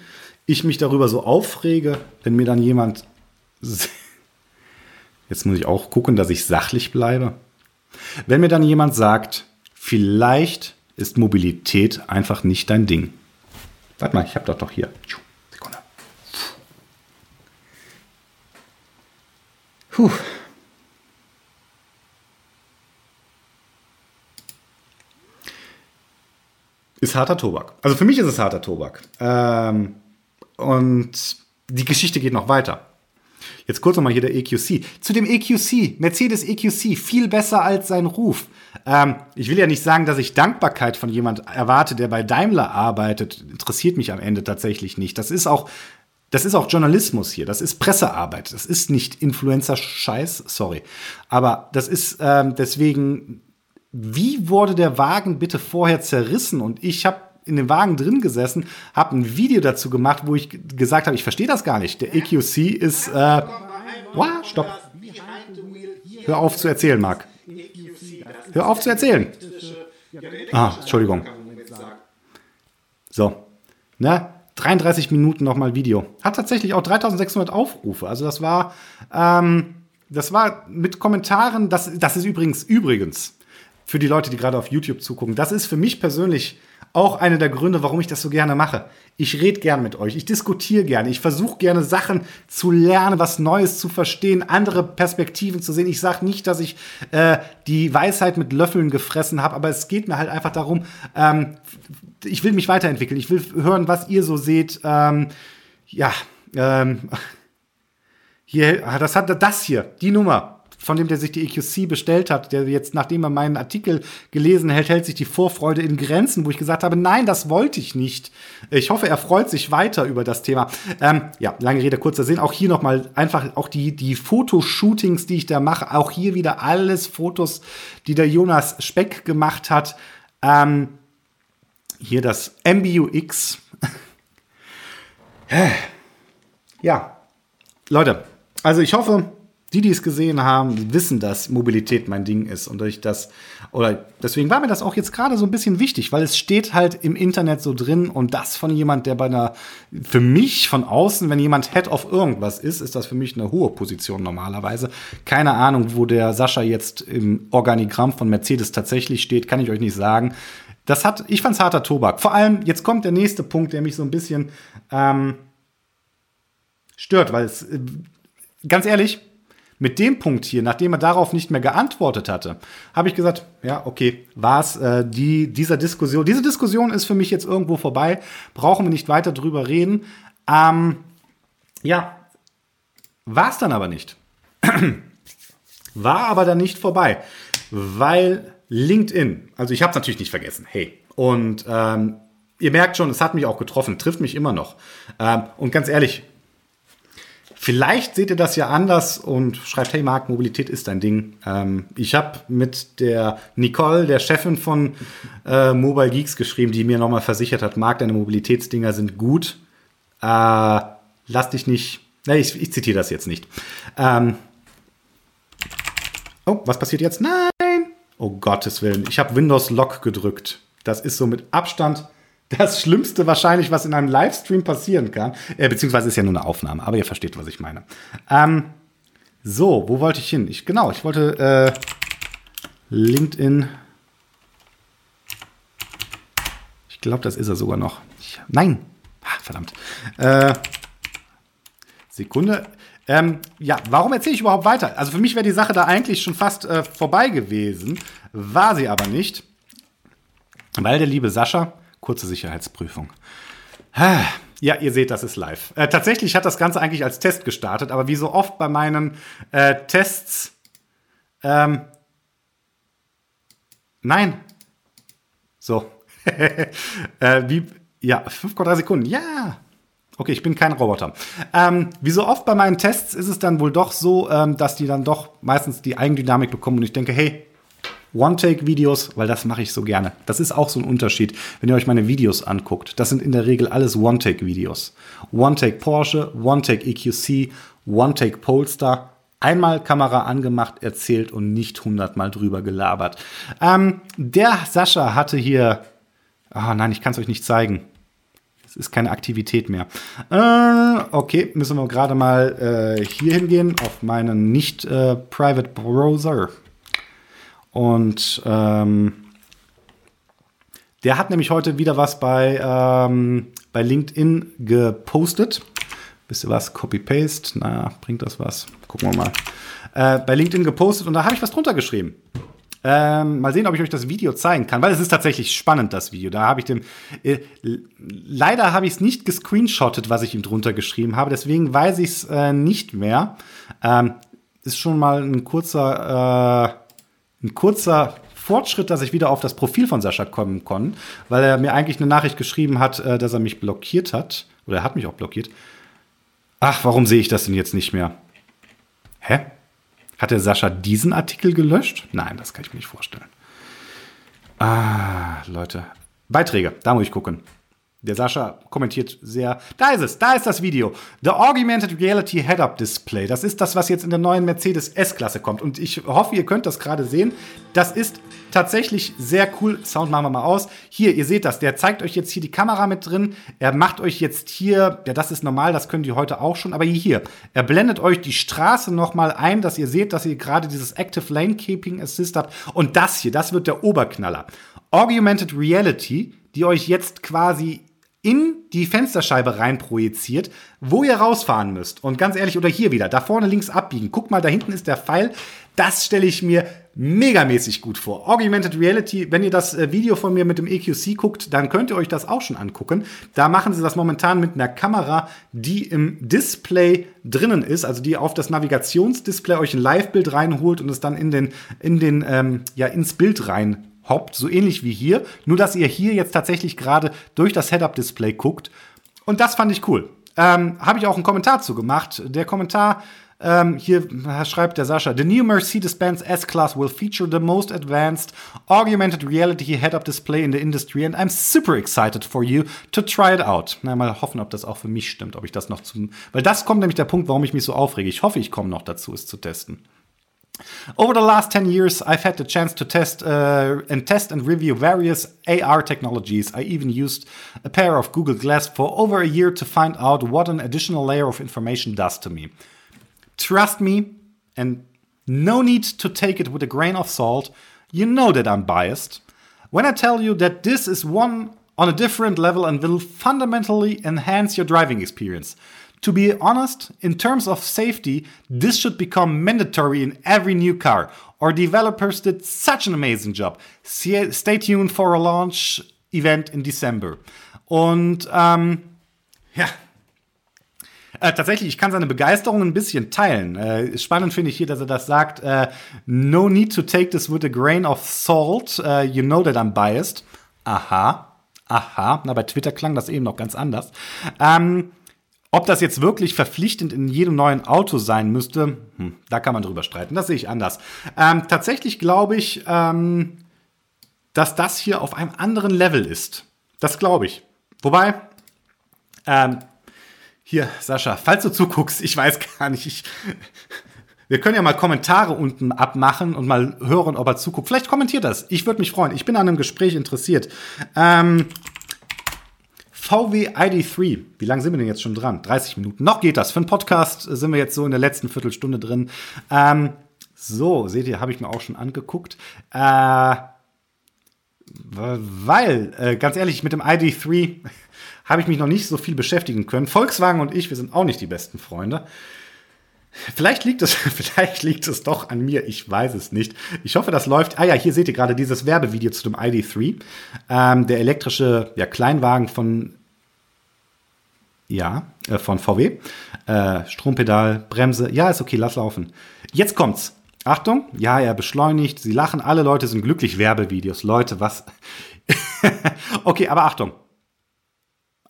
ich mich darüber so aufrege, wenn mir dann jemand. [LAUGHS] Jetzt muss ich auch gucken, dass ich sachlich bleibe. Wenn mir dann jemand sagt, vielleicht ist Mobilität einfach nicht dein Ding. Warte mal, ich habe das doch hier. Sekunde. Puh. Ist harter Tobak. Also für mich ist es harter Tobak. Ähm, und die Geschichte geht noch weiter. Jetzt kurz nochmal hier der EQC. Zu dem EQC, Mercedes EQC, viel besser als sein Ruf. Ähm, ich will ja nicht sagen, dass ich Dankbarkeit von jemand erwarte, der bei Daimler arbeitet. Interessiert mich am Ende tatsächlich nicht. Das ist auch, das ist auch Journalismus hier. Das ist Pressearbeit. Das ist nicht Influencer-Scheiß. Sorry. Aber das ist ähm, deswegen, wie wurde der Wagen bitte vorher zerrissen? Und ich habe in dem Wagen drin gesessen, habe ein Video dazu gemacht, wo ich gesagt habe, ich verstehe das gar nicht. Der EQC ist. Äh, wow, stopp. Hör auf zu erzählen, Marc. Hör auf zu erzählen. Ah, Entschuldigung. So. Ne? 33 Minuten nochmal Video. Hat tatsächlich auch 3600 Aufrufe. Also das war, ähm, das war mit Kommentaren, das, das ist übrigens, übrigens, für die Leute, die gerade auf YouTube zugucken, das ist für mich persönlich auch einer der Gründe, warum ich das so gerne mache. Ich rede gern mit euch, ich diskutiere gerne, ich versuche gerne Sachen zu lernen, was Neues zu verstehen, andere Perspektiven zu sehen. Ich sage nicht, dass ich äh, die Weisheit mit Löffeln gefressen habe, aber es geht mir halt einfach darum, ähm, ich will mich weiterentwickeln, ich will hören, was ihr so seht. Ähm, ja, ähm, [LAUGHS] hier, das hat das hier, die Nummer von dem, der sich die EQC bestellt hat, der jetzt, nachdem er meinen Artikel gelesen hält, hält sich die Vorfreude in Grenzen, wo ich gesagt habe, nein, das wollte ich nicht. Ich hoffe, er freut sich weiter über das Thema. Ähm, ja, lange Rede, kurzer Sinn. Auch hier nochmal einfach auch die, die Fotoshootings, die ich da mache. Auch hier wieder alles Fotos, die der Jonas Speck gemacht hat. Ähm, hier das MBUX. [LAUGHS] ja, Leute, also ich hoffe, die, die es gesehen haben, wissen, dass Mobilität mein Ding ist und ich das oder deswegen war mir das auch jetzt gerade so ein bisschen wichtig, weil es steht halt im Internet so drin und das von jemand, der bei einer für mich von außen, wenn jemand Head of irgendwas ist, ist das für mich eine hohe Position normalerweise. Keine Ahnung, wo der Sascha jetzt im Organigramm von Mercedes tatsächlich steht, kann ich euch nicht sagen. Das hat, ich fand's harter Tobak. Vor allem, jetzt kommt der nächste Punkt, der mich so ein bisschen ähm, stört, weil es, äh, ganz ehrlich, mit dem Punkt hier, nachdem er darauf nicht mehr geantwortet hatte, habe ich gesagt, ja, okay, war es äh, die, dieser Diskussion. Diese Diskussion ist für mich jetzt irgendwo vorbei, brauchen wir nicht weiter drüber reden. Ähm, ja, war es dann aber nicht. [CLEARS THROAT] war aber dann nicht vorbei, weil LinkedIn, also ich habe es natürlich nicht vergessen, hey, und ähm, ihr merkt schon, es hat mich auch getroffen, trifft mich immer noch. Ähm, und ganz ehrlich, Vielleicht seht ihr das ja anders und schreibt, hey Marc, Mobilität ist dein Ding. Ähm, ich habe mit der Nicole, der Chefin von äh, Mobile Geeks, geschrieben, die mir nochmal versichert hat, Marc, deine Mobilitätsdinger sind gut. Äh, lass dich nicht, ne, ich, ich zitiere das jetzt nicht. Ähm, oh, was passiert jetzt? Nein! Oh Gottes Willen, ich habe Windows Lock gedrückt. Das ist so mit Abstand das Schlimmste wahrscheinlich, was in einem Livestream passieren kann. Äh, beziehungsweise ist ja nur eine Aufnahme, aber ihr versteht, was ich meine. Ähm, So, wo wollte ich hin? Ich, genau, ich wollte äh, LinkedIn. Ich glaube, das ist er sogar noch. Ich, nein, ah, verdammt. Äh, Sekunde. Ähm, ja, warum erzähle ich überhaupt weiter? Also für mich wäre die Sache da eigentlich schon fast äh, vorbei gewesen, war sie aber nicht, weil der liebe Sascha, kurze Sicherheitsprüfung. Ja, ihr seht, das ist live. Äh, tatsächlich hat das Ganze eigentlich als Test gestartet, aber wie so oft bei meinen äh, Tests, ähm, nein. So. [LAUGHS] äh, wie, ja, 5,3 Sekunden. Ja, Okay, ich bin kein Roboter. Ähm, wie so oft bei meinen Tests ist es dann wohl doch so, ähm, dass die dann doch meistens die Eigendynamik bekommen und ich denke, hey, One-Take-Videos, weil das mache ich so gerne. Das ist auch so ein Unterschied, wenn ihr euch meine Videos anguckt. Das sind in der Regel alles One-Take-Videos. One-Take Porsche, One-Take EQC, One-Take Polestar. Einmal Kamera angemacht, erzählt und nicht hundertmal drüber gelabert. Ähm, der Sascha hatte hier. Oh nein, ich kann es euch nicht zeigen. Es ist keine Aktivität mehr. Äh, okay, müssen wir gerade mal äh, hier hingehen auf meinen nicht äh, Private Browser. Und ähm, der hat nämlich heute wieder was bei, ähm, bei LinkedIn gepostet. Wisst ihr was? Copy-Paste. Na, bringt das was? Gucken wir mal. Äh, bei LinkedIn gepostet und da habe ich was drunter geschrieben. Ähm, mal sehen, ob ich euch das Video zeigen kann, weil es ist tatsächlich spannend, das Video. Da habe ich dem. Äh, leider habe ich es nicht gescreenshottet, was ich ihm drunter geschrieben habe, deswegen weiß ich es äh, nicht mehr. Ähm, ist schon mal ein kurzer, äh, ein kurzer Fortschritt, dass ich wieder auf das Profil von Sascha kommen konnte, weil er mir eigentlich eine Nachricht geschrieben hat, äh, dass er mich blockiert hat. Oder er hat mich auch blockiert. Ach, warum sehe ich das denn jetzt nicht mehr? Hä? Hat der Sascha diesen Artikel gelöscht? Nein, das kann ich mir nicht vorstellen. Ah, Leute. Beiträge, da muss ich gucken. Der Sascha kommentiert sehr. Da ist es, da ist das Video. The Augmented Reality Head-Up Display. Das ist das, was jetzt in der neuen Mercedes S-Klasse kommt. Und ich hoffe, ihr könnt das gerade sehen. Das ist tatsächlich sehr cool. Sound machen wir mal aus. Hier, ihr seht das. Der zeigt euch jetzt hier die Kamera mit drin. Er macht euch jetzt hier, ja, das ist normal, das können die heute auch schon. Aber hier, er blendet euch die Straße nochmal ein, dass ihr seht, dass ihr gerade dieses Active Lane Keeping Assist habt. Und das hier, das wird der Oberknaller. Augmented Reality, die euch jetzt quasi in die Fensterscheibe rein projiziert, wo ihr rausfahren müsst. Und ganz ehrlich, oder hier wieder, da vorne links abbiegen. Guck mal, da hinten ist der Pfeil. Das stelle ich mir megamäßig gut vor. Augmented Reality, wenn ihr das äh, Video von mir mit dem EQC guckt, dann könnt ihr euch das auch schon angucken. Da machen sie das momentan mit einer Kamera, die im Display drinnen ist, also die auf das Navigationsdisplay euch ein Live-Bild reinholt und es dann in den, in den, ähm, ja, ins Bild rein hoppt, so ähnlich wie hier, nur dass ihr hier jetzt tatsächlich gerade durch das Head-Up-Display guckt. Und das fand ich cool. Ähm, Habe ich auch einen Kommentar zu gemacht. Der Kommentar ähm, hier schreibt der Sascha: The new Mercedes-Benz S-Class will feature the most advanced augmented reality head-up display in the industry and I'm super excited for you to try it out. Na, mal hoffen, ob das auch für mich stimmt, ob ich das noch zum. Weil das kommt nämlich der Punkt, warum ich mich so aufrege. Ich hoffe, ich komme noch dazu, es zu testen. Over the last 10 years, I've had the chance to test uh, and test and review various AR technologies. I even used a pair of Google Glass for over a year to find out what an additional layer of information does to me. Trust me, and no need to take it with a grain of salt. You know that I'm biased. When I tell you that this is one on a different level and will fundamentally enhance your driving experience. To be honest, in terms of safety, this should become mandatory in every new car. Our developers did such an amazing job. Stay tuned for a launch event in December. Und ähm, ja, Äh, tatsächlich, ich kann seine Begeisterung ein bisschen teilen. Äh, spannend finde ich hier, dass er das sagt. Äh, no need to take this with a grain of salt. Uh, you know that I'm biased. Aha, aha. Na, bei Twitter klang das eben noch ganz anders. Ähm, ob das jetzt wirklich verpflichtend in jedem neuen Auto sein müsste, hm, da kann man drüber streiten. Das sehe ich anders. Ähm, tatsächlich glaube ich, ähm, dass das hier auf einem anderen Level ist. Das glaube ich. Wobei, ähm, hier, Sascha, falls du zuguckst, ich weiß gar nicht, ich, wir können ja mal Kommentare unten abmachen und mal hören, ob er zuguckt. Vielleicht kommentiert das. Ich würde mich freuen. Ich bin an einem Gespräch interessiert. Ähm, VW ID3. Wie lange sind wir denn jetzt schon dran? 30 Minuten. Noch geht das. Für einen Podcast sind wir jetzt so in der letzten Viertelstunde drin. Ähm, so, seht ihr, habe ich mir auch schon angeguckt. Äh, weil, äh, ganz ehrlich, mit dem ID3 [LAUGHS] habe ich mich noch nicht so viel beschäftigen können. Volkswagen und ich, wir sind auch nicht die besten Freunde. Vielleicht liegt es, [LAUGHS] vielleicht liegt es doch an mir, ich weiß es nicht. Ich hoffe, das läuft. Ah ja, hier seht ihr gerade dieses Werbevideo zu dem ID3. Ähm, der elektrische ja, Kleinwagen von, ja, äh, von VW. Äh, Strompedal, Bremse. Ja, ist okay, lass laufen. Jetzt kommt's. Achtung, ja, er beschleunigt, sie lachen, alle Leute sind glücklich. Werbevideos, Leute, was? [LAUGHS] okay, aber Achtung.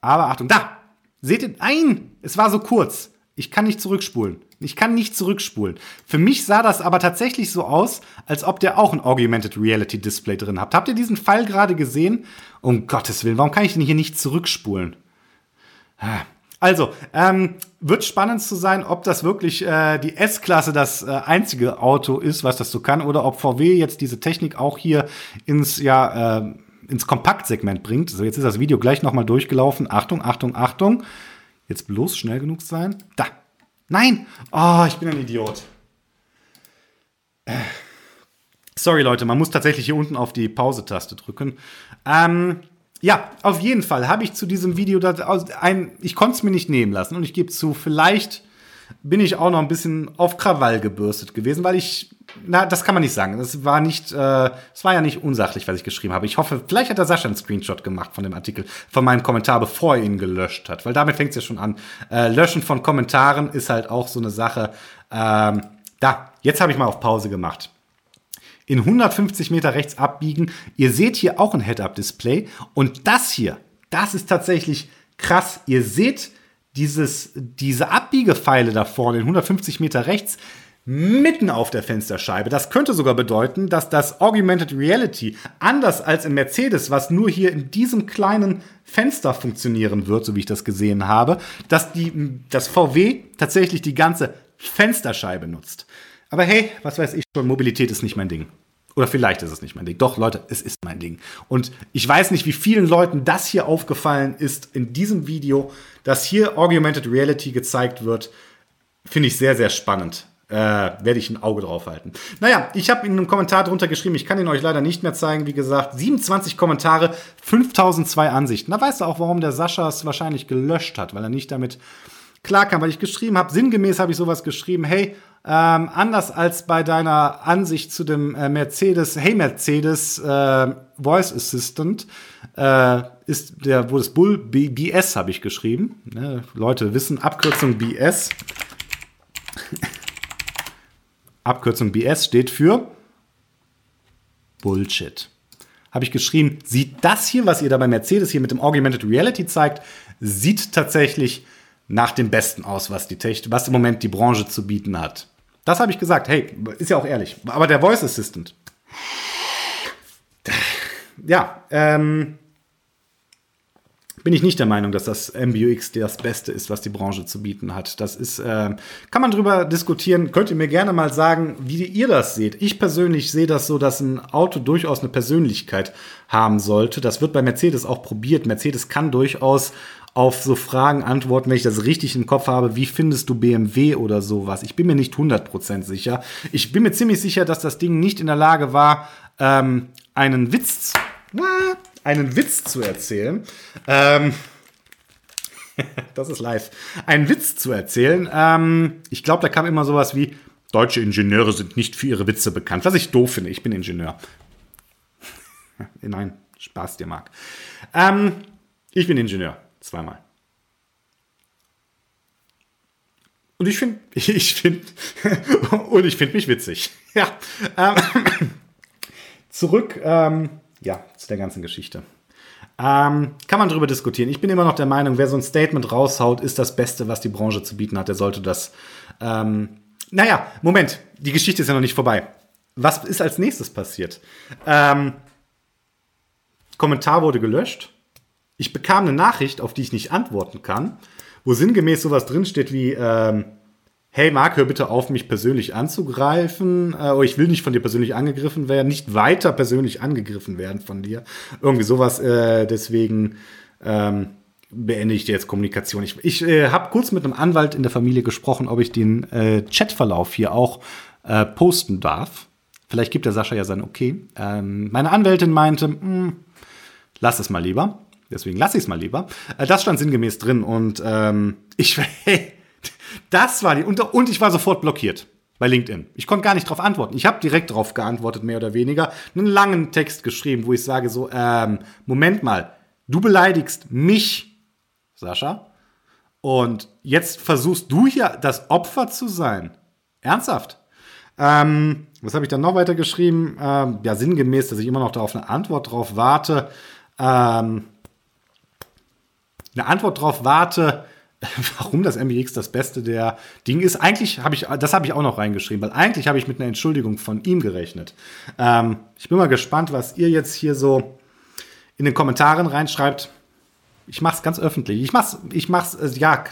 Aber Achtung, da! Seht ihr? Nein! Es war so kurz. Ich kann nicht zurückspulen. Ich kann nicht zurückspulen. Für mich sah das aber tatsächlich so aus, als ob der auch ein Augmented Reality Display drin hat. Habt ihr diesen Fall gerade gesehen? Um Gottes Willen, warum kann ich denn hier nicht zurückspulen? Also, ähm, wird spannend zu sein, ob das wirklich äh, die S-Klasse das äh, einzige Auto ist, was das so kann, oder ob VW jetzt diese Technik auch hier ins, ja, äh, ins Kompaktsegment bringt. So, jetzt ist das Video gleich nochmal durchgelaufen. Achtung, Achtung, Achtung. Jetzt bloß schnell genug sein. Da. Nein. Oh, ich bin ein Idiot. Sorry, Leute, man muss tatsächlich hier unten auf die Pause-Taste drücken. Ähm, ja, auf jeden Fall habe ich zu diesem Video ein, ich konnte es mir nicht nehmen lassen und ich gebe zu, vielleicht bin ich auch noch ein bisschen auf Krawall gebürstet gewesen, weil ich, na, das kann man nicht sagen. Das war nicht, äh, es war ja nicht unsachlich, was ich geschrieben habe. Ich hoffe, vielleicht hat der Sascha einen Screenshot gemacht von dem Artikel, von meinem Kommentar, bevor er ihn gelöscht hat, weil damit fängt es ja schon an. Äh, Löschen von Kommentaren ist halt auch so eine Sache. Ähm, da, jetzt habe ich mal auf Pause gemacht. In 150 Meter rechts abbiegen. Ihr seht hier auch ein Head-Up-Display. Und das hier, das ist tatsächlich krass. Ihr seht, dieses, diese Abbiegepfeile da vorne in 150 Meter rechts mitten auf der Fensterscheibe. Das könnte sogar bedeuten, dass das Augmented Reality anders als im Mercedes, was nur hier in diesem kleinen Fenster funktionieren wird, so wie ich das gesehen habe, dass die, das VW tatsächlich die ganze Fensterscheibe nutzt. Aber hey, was weiß ich schon, Mobilität ist nicht mein Ding. Oder vielleicht ist es nicht mein Ding. Doch, Leute, es ist mein Ding. Und ich weiß nicht, wie vielen Leuten das hier aufgefallen ist in diesem Video, dass hier Augmented Reality gezeigt wird. Finde ich sehr, sehr spannend. Äh, werde ich ein Auge drauf halten. Naja, ich habe in einem Kommentar drunter geschrieben, ich kann ihn euch leider nicht mehr zeigen. Wie gesagt, 27 Kommentare, 5002 Ansichten. Da weißt du auch, warum der Sascha es wahrscheinlich gelöscht hat, weil er nicht damit klarkam, weil ich geschrieben habe, sinngemäß habe ich sowas geschrieben, hey, ähm, anders als bei deiner Ansicht zu dem äh, Mercedes, hey Mercedes äh, Voice Assistant, äh, ist der, wo das Bull B BS habe ich geschrieben. Ne? Leute wissen, Abkürzung BS. [LAUGHS] Abkürzung BS steht für Bullshit. Habe ich geschrieben, sieht das hier, was ihr da bei Mercedes hier mit dem Augmented Reality zeigt, sieht tatsächlich nach dem Besten aus, was, die Technik, was im Moment die Branche zu bieten hat. Das habe ich gesagt. Hey, ist ja auch ehrlich. Aber der Voice Assistant. Ja, ähm, bin ich nicht der Meinung, dass das MBUX das Beste ist, was die Branche zu bieten hat. Das ist, äh, kann man drüber diskutieren. Könnt ihr mir gerne mal sagen, wie ihr das seht. Ich persönlich sehe das so, dass ein Auto durchaus eine Persönlichkeit haben sollte. Das wird bei Mercedes auch probiert. Mercedes kann durchaus auf so Fragen antworten, wenn ich das richtig im Kopf habe, wie findest du BMW oder sowas? Ich bin mir nicht 100% sicher. Ich bin mir ziemlich sicher, dass das Ding nicht in der Lage war, ähm, einen Witz, äh, einen Witz zu erzählen. Ähm, [LAUGHS] das ist live. Einen Witz zu erzählen. Ähm, ich glaube, da kam immer sowas wie, deutsche Ingenieure sind nicht für ihre Witze bekannt. Was ich doof finde, ich bin Ingenieur. [LAUGHS] Nein, Spaß dir, Marc. Ähm, ich bin Ingenieur. Zweimal. Und ich finde, [LAUGHS] ich finde, und ich finde mich witzig. [LAUGHS] Ja. Ähm, zurück, ähm, ja, zu der ganzen Geschichte. Ähm, kann man darüber diskutieren. Ich bin immer noch der Meinung, wer so ein Statement raushaut, ist das Beste, was die Branche zu bieten hat. Der sollte das. Ähm, naja, Moment, die Geschichte ist ja noch nicht vorbei. Was ist als nächstes passiert? Ähm, Kommentar wurde gelöscht ich bekam eine Nachricht, auf die ich nicht antworten kann, wo sinngemäß sowas drinsteht wie, ähm, hey Marc, hör bitte auf, mich persönlich anzugreifen. Äh, ich will nicht von dir persönlich angegriffen werden, nicht weiter persönlich angegriffen werden von dir. Irgendwie sowas. Äh, deswegen, ähm, beende ich jetzt Kommunikation. Ich, ich äh, habe kurz mit einem Anwalt in der Familie gesprochen, ob ich den äh, Chatverlauf hier auch äh, posten darf. Vielleicht gibt der Sascha ja sein Okay. Ähm, meine Anwältin meinte, hm, lass es mal lieber. Deswegen lasse ich es mal lieber. Äh, das stand sinngemäß drin und ähm, [LAUGHS] ich, hey, das war die, und, und ich war sofort blockiert bei LinkedIn. Ich konnte gar nicht darauf antworten. Ich habe direkt darauf geantwortet, mehr oder weniger. Einen langen Text geschrieben, wo ich sage so, ähm, Moment mal, du beleidigst mich, Sascha, und jetzt versuchst du hier das Opfer zu sein. Ernsthaft? Ähm, was habe ich dann noch weiter geschrieben? Ähm, ja, sinngemäß, dass ich immer noch da auf eine Antwort drauf warte. Ähm, eine Antwort drauf warte, [LAUGHS] warum das MBX das Beste der Ding ist. Eigentlich habe ich, das habe ich auch noch reingeschrieben, weil eigentlich habe ich mit einer Entschuldigung von ihm gerechnet. Ähm, ich bin mal gespannt, was ihr jetzt hier so in den Kommentaren reinschreibt. Ich mache es ganz öffentlich. Ich mach's, ich mach's, äh, ja,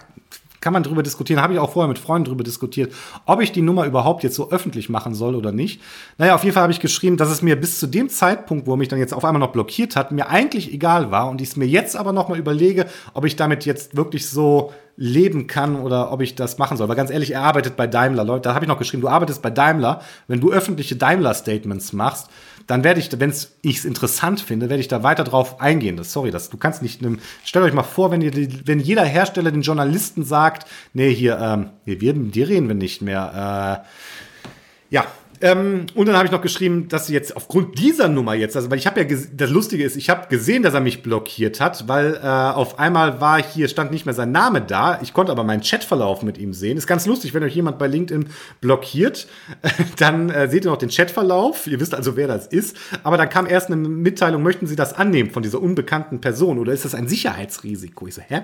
kann man drüber diskutieren. Habe ich auch vorher mit Freunden drüber diskutiert, ob ich die Nummer überhaupt jetzt so öffentlich machen soll oder nicht. Naja, auf jeden Fall habe ich geschrieben, dass es mir bis zu dem Zeitpunkt, wo er mich dann jetzt auf einmal noch blockiert hat, mir eigentlich egal war und ich es mir jetzt aber noch mal überlege, ob ich damit jetzt wirklich so leben kann oder ob ich das machen soll. Weil ganz ehrlich, er arbeitet bei Daimler, Leute. Da habe ich noch geschrieben, du arbeitest bei Daimler. Wenn du öffentliche Daimler-Statements machst, dann werde ich, wenn ich es interessant finde, werde ich da weiter drauf eingehen. Das, sorry, das, du kannst nicht, nimm, stellt euch mal vor, wenn, ihr, wenn jeder Hersteller den Journalisten sagt, nee, hier, ähm, wir, wir, dir reden wir nicht mehr. Äh, ja, ähm, und dann habe ich noch geschrieben, dass sie jetzt aufgrund dieser Nummer jetzt, also weil ich habe ja, das Lustige ist, ich habe gesehen, dass er mich blockiert hat, weil äh, auf einmal war hier, stand nicht mehr sein Name da. Ich konnte aber meinen Chatverlauf mit ihm sehen. Ist ganz lustig, wenn euch jemand bei LinkedIn blockiert, [LAUGHS] dann äh, seht ihr noch den Chatverlauf. Ihr wisst also, wer das ist. Aber dann kam erst eine Mitteilung, möchten Sie das annehmen von dieser unbekannten Person oder ist das ein Sicherheitsrisiko? Ich so, hä?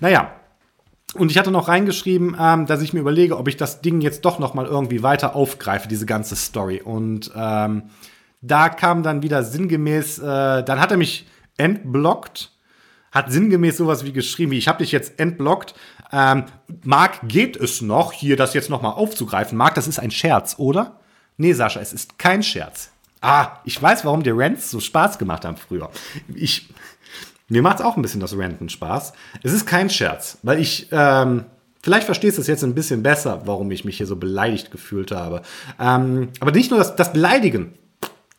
Naja, und ich hatte noch reingeschrieben, ähm, dass ich mir überlege, ob ich das Ding jetzt doch noch mal irgendwie weiter aufgreife, diese ganze Story. Und ähm, da kam dann wieder sinngemäß, äh, dann hat er mich entblockt, hat sinngemäß sowas wie geschrieben, wie ich habe dich jetzt entblockt. Ähm, Marc, geht es noch, hier das jetzt noch mal aufzugreifen? Marc, das ist ein Scherz, oder? Nee, Sascha, es ist kein Scherz. Ah, ich weiß, warum dir Rants so Spaß gemacht haben früher. Ich, mir macht es auch ein bisschen das Ranten Spaß. Es ist kein Scherz, weil ich, ähm, vielleicht verstehst du es jetzt ein bisschen besser, warum ich mich hier so beleidigt gefühlt habe. Ähm, aber nicht nur das, das Beleidigen.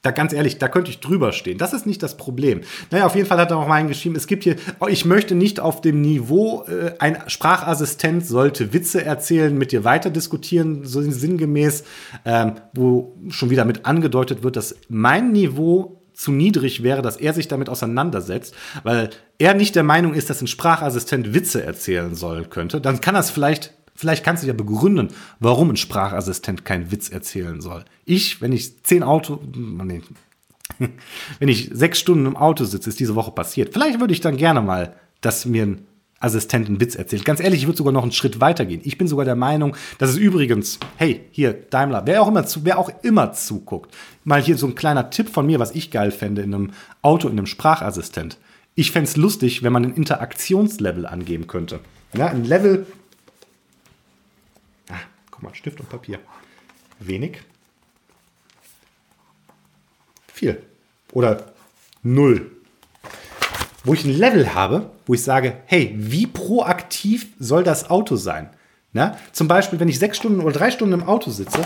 Da ganz ehrlich, da könnte ich drüber stehen. Das ist nicht das Problem. Naja, auf jeden Fall hat er auch mal geschrieben, es gibt hier, oh, ich möchte nicht auf dem Niveau, äh, ein Sprachassistent sollte Witze erzählen, mit dir weiter diskutieren, so sinngemäß, ähm, wo schon wieder mit angedeutet wird, dass mein Niveau zu niedrig wäre, dass er sich damit auseinandersetzt, weil er nicht der Meinung ist, dass ein Sprachassistent Witze erzählen soll könnte, dann kann das vielleicht, vielleicht kannst du ja begründen, warum ein Sprachassistent keinen Witz erzählen soll. Ich, wenn ich zehn Auto, nee, [LAUGHS] wenn ich sechs Stunden im Auto sitze, ist diese Woche passiert. Vielleicht würde ich dann gerne mal, dass mir ein Assistent einen Witz erzählt. Ganz ehrlich, ich würde sogar noch einen Schritt weiter gehen. Ich bin sogar der Meinung, dass es übrigens, hey, hier, Daimler, wer auch immer, zu, wer auch immer zuguckt, mal hier so ein kleiner Tipp von mir, was ich geil fände in einem Auto, in einem Sprachassistent. Ich fände es lustig, wenn man ein Interaktionslevel angeben könnte. Ja, ein Level. Ah, guck mal, Stift und Papier. Wenig. Viel. Oder null wo ich ein Level habe, wo ich sage, hey, wie proaktiv soll das Auto sein? Na, zum Beispiel, wenn ich sechs Stunden oder drei Stunden im Auto sitze,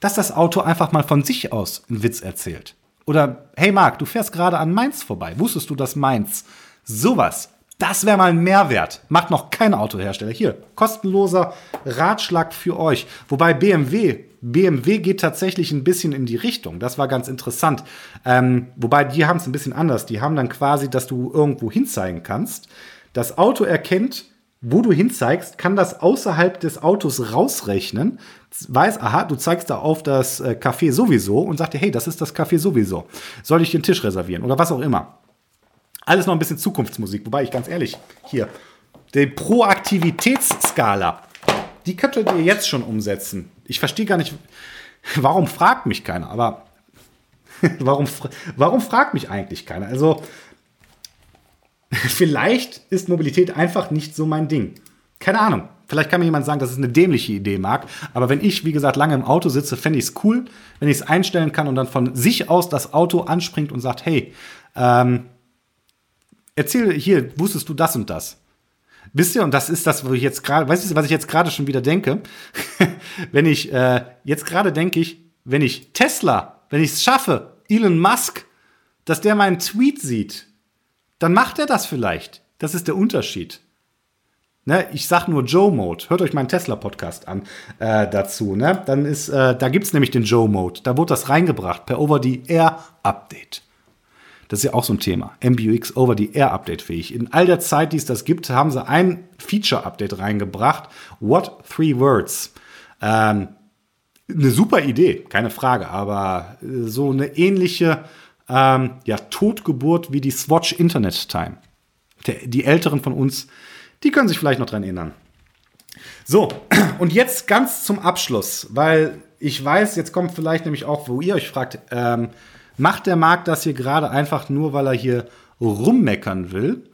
dass das Auto einfach mal von sich aus einen Witz erzählt. Oder, hey Marc, du fährst gerade an Mainz vorbei. Wusstest du, dass Mainz sowas das wäre mal ein Mehrwert. Macht noch kein Autohersteller. Hier, kostenloser Ratschlag für euch. Wobei BMW, BMW geht tatsächlich ein bisschen in die Richtung. Das war ganz interessant. Ähm, wobei die haben es ein bisschen anders. Die haben dann quasi, dass du irgendwo hinzeigen kannst. Das Auto erkennt, wo du hinzeigst, kann das außerhalb des Autos rausrechnen, weiß, aha, du zeigst da auf das äh, Café sowieso und sagt dir, hey, das ist das Café sowieso. Soll ich den Tisch reservieren oder was auch immer. Alles noch ein bisschen Zukunftsmusik. Wobei ich ganz ehrlich, hier, die Proaktivitätsskala, die könntet ihr jetzt schon umsetzen. Ich verstehe gar nicht, [LAUGHS] warum fragt mich keiner, aber [LAUGHS] warum, warum fragt mich eigentlich keiner? Also, [LAUGHS] vielleicht ist Mobilität einfach nicht so mein Ding. Keine Ahnung. Vielleicht kann mir jemand sagen, dass es eine dämliche Idee mag. Aber wenn ich, wie gesagt, lange im Auto sitze, fände ich es cool, wenn ich es einstellen kann und dann von sich aus das Auto anspringt und sagt, hey, ähm, erzähl hier, wusstest du das und das? Wisst ihr, und das ist das, wo ich jetzt gerade, weißt du, was ich jetzt gerade schon wieder denke? [LAUGHS] wenn ich, äh, jetzt gerade denke ich, wenn ich Tesla, wenn ich es schaffe, Elon Musk, dass der meinen Tweet sieht, dann macht er das vielleicht. Das ist der Unterschied. Ne, ich sag nur Joe-Mode. Hört euch meinen Tesla-Podcast an äh, dazu. Ne? Dann ist, äh, da gibt es nämlich den Joe-Mode. Da wurde das reingebracht per Over-the-Air-Update. Das ist ja auch so ein Thema. MBUX Over the Air Update fähig. In all der Zeit, die es das gibt, haben sie ein Feature Update reingebracht. What Three Words? Ähm, eine super Idee, keine Frage, aber äh, so eine ähnliche ähm, ja, Totgeburt wie die Swatch Internet Time. Der, die Älteren von uns, die können sich vielleicht noch dran erinnern. So, [CLEARS THROAT] und jetzt ganz zum Abschluss, weil ich weiß, jetzt kommt vielleicht nämlich auch, wo ihr euch fragt, ähm, Macht der Markt das hier gerade einfach nur, weil er hier rummeckern will?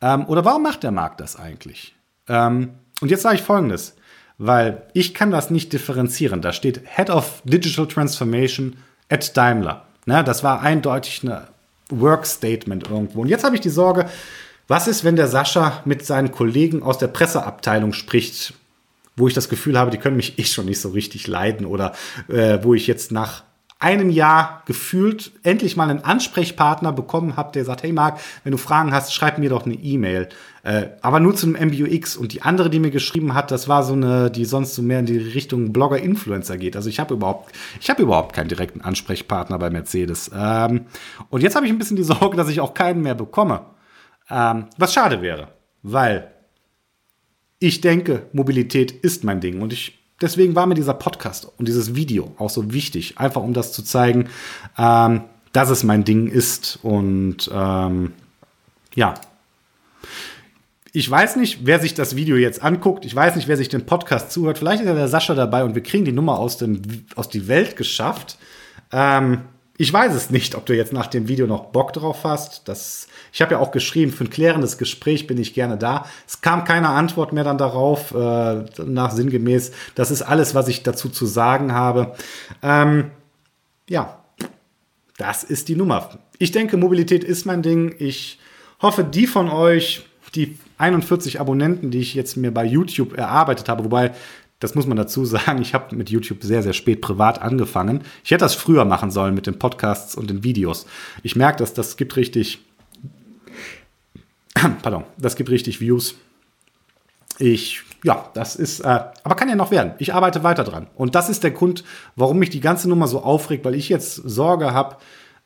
Ähm, oder warum macht der Markt das eigentlich? Ähm, und jetzt sage ich Folgendes, weil ich kann das nicht differenzieren. Da steht Head of Digital Transformation at Daimler. Na, das war eindeutig ein Work-Statement irgendwo. Und jetzt habe ich die Sorge, was ist, wenn der Sascha mit seinen Kollegen aus der Presseabteilung spricht, wo ich das Gefühl habe, die können mich eh schon nicht so richtig leiden oder äh, wo ich jetzt nach einem Jahr gefühlt endlich mal einen Ansprechpartner bekommen habe, der sagt, hey Marc, wenn du Fragen hast, schreib mir doch eine E-Mail. Äh, aber nur zum MBUX. Und die andere, die mir geschrieben hat, das war so eine, die sonst so mehr in die Richtung Blogger-Influencer geht. Also ich habe überhaupt, ich überhaupt keinen direkten Ansprechpartner bei Mercedes. Ähm, und jetzt habe ich ein bisschen die Sorge, dass ich auch keinen mehr bekomme. Ähm, was schade wäre, weil ich denke, Mobilität ist mein Ding. Und ich deswegen war mir dieser Podcast und dieses Video auch so wichtig, einfach um das zu zeigen, ähm, dass es mein Ding ist. Und ähm, ja, ich weiß nicht, wer sich das Video jetzt anguckt. Ich weiß nicht, wer sich den Podcast zuhört. Vielleicht ist ja der Sascha dabei und wir kriegen die Nummer aus, dem, aus die Welt geschafft. Ähm, ich weiß es nicht, ob du jetzt nach dem Video noch Bock drauf hast. Das, ich habe ja auch geschrieben, für ein klärendes Gespräch bin ich gerne da. Es kam keine Antwort mehr dann darauf, äh, nach sinngemäß. Das ist alles, was ich dazu zu sagen habe. Ähm, ja, das ist die Nummer. Ich denke, Mobilität ist mein Ding. Ich hoffe, die von euch, die 41 Abonnenten, die ich jetzt mir bei YouTube erarbeitet habe, wobei das muss man dazu sagen, ich habe mit YouTube sehr, sehr spät privat angefangen. Ich hätte das früher machen sollen mit den Podcasts und den Videos. Ich merke, dass das gibt richtig, [CLEARS THROAT] pardon, das gibt richtig Views. Ich, ja, das ist, äh, aber kann ja noch werden. Ich arbeite weiter dran. Und das ist der Grund, warum mich die ganze Nummer so aufregt, weil ich jetzt Sorge habe,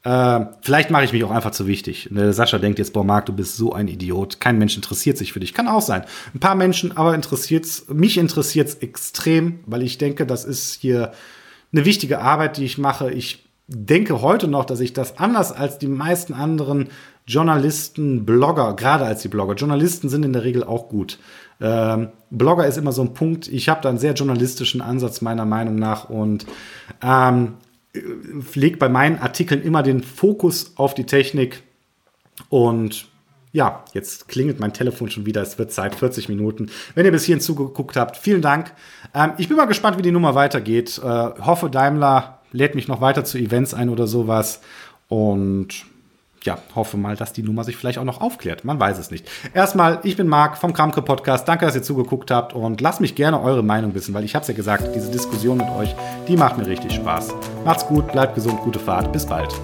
äh, vielleicht mache ich mich auch einfach zu wichtig. Ne, Sascha denkt jetzt, boah, Marc, du bist so ein Idiot. Kein Mensch interessiert sich für dich. Kann auch sein. Ein paar Menschen, aber interessiert's, mich interessiert es extrem, weil ich denke, das ist hier eine wichtige Arbeit, die ich mache. Ich denke heute noch, dass ich das anders als die meisten anderen Journalisten, Blogger, gerade als die Blogger, Journalisten sind in der Regel auch gut. Ähm, Blogger ist immer so ein Punkt. Ich habe da einen sehr journalistischen Ansatz meiner Meinung nach und ähm, lege bei meinen Artikeln immer den Fokus auf die Technik. Und ja, jetzt klingelt mein Telefon schon wieder. Es wird Zeit, 40 Minuten. Wenn ihr bis hierhin zugeguckt habt, vielen Dank. Ähm, ich bin mal gespannt, wie die Nummer weitergeht. Äh, hoffe, Daimler lädt mich noch weiter zu Events ein oder sowas. Und ja, hoffe mal, dass die Nummer sich vielleicht auch noch aufklärt. Man weiß es nicht. Erstmal, ich bin Marc vom Kramke Podcast. Danke, dass ihr zugeguckt habt und lasst mich gerne eure Meinung wissen, weil ich habe es ja gesagt, diese Diskussion mit euch, die macht mir richtig Spaß. Macht's gut, bleibt gesund, gute Fahrt, bis bald.